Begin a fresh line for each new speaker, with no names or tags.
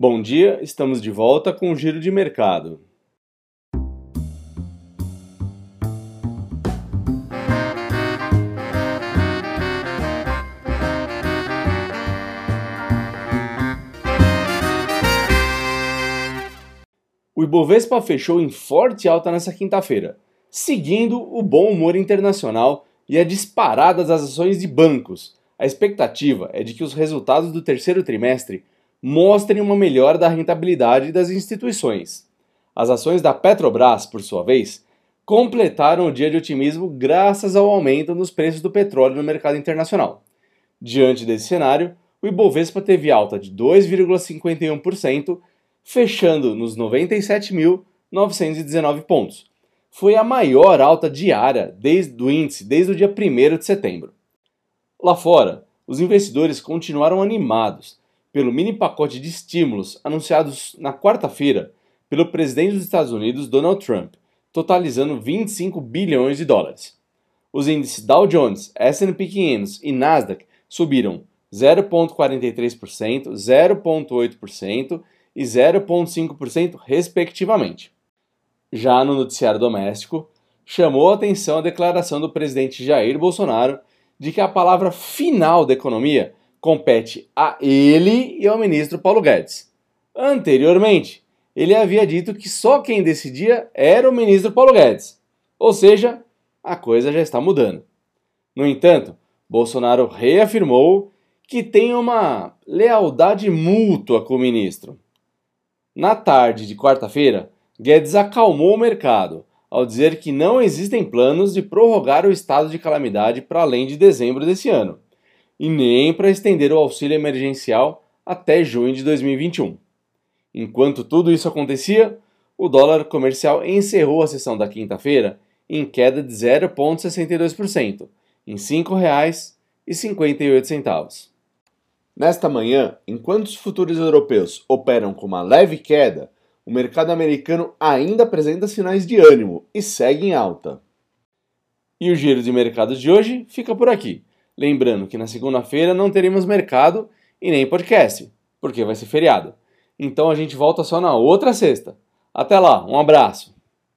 Bom dia, estamos de volta com o Giro de Mercado. O Ibovespa fechou em forte alta nesta quinta-feira, seguindo o bom humor internacional e a disparada das ações de bancos. A expectativa é de que os resultados do terceiro trimestre mostrem uma melhora da rentabilidade das instituições. As ações da Petrobras, por sua vez, completaram o dia de otimismo graças ao aumento nos preços do petróleo no mercado internacional. Diante desse cenário, o Ibovespa teve alta de 2,51%, fechando nos 97.919 pontos. Foi a maior alta diária desde o índice desde o dia 1 de setembro. Lá fora, os investidores continuaram animados pelo mini pacote de estímulos anunciados na quarta-feira pelo presidente dos Estados Unidos, Donald Trump, totalizando 25 bilhões de dólares. Os índices Dow Jones, S&P 500 e Nasdaq subiram 0,43%, 0,8% e 0,5%, respectivamente. Já no noticiário doméstico, chamou a atenção a declaração do presidente Jair Bolsonaro de que a palavra final da economia compete a ele e ao ministro Paulo Guedes. Anteriormente, ele havia dito que só quem decidia era o ministro Paulo Guedes. Ou seja, a coisa já está mudando. No entanto, Bolsonaro reafirmou que tem uma lealdade mútua com o ministro. Na tarde de quarta-feira, Guedes acalmou o mercado ao dizer que não existem planos de prorrogar o estado de calamidade para além de dezembro desse ano e nem para estender o auxílio emergencial até junho de 2021. Enquanto tudo isso acontecia, o dólar comercial encerrou a sessão da quinta-feira em queda de 0,62%, em R$ 5,58. Nesta manhã, enquanto os futuros europeus operam com uma leve queda, o mercado americano ainda apresenta sinais de ânimo e segue em alta. E o giro de mercados de hoje fica por aqui. Lembrando que na segunda-feira não teremos mercado e nem podcast, porque vai ser feriado. Então a gente volta só na outra sexta. Até lá, um abraço!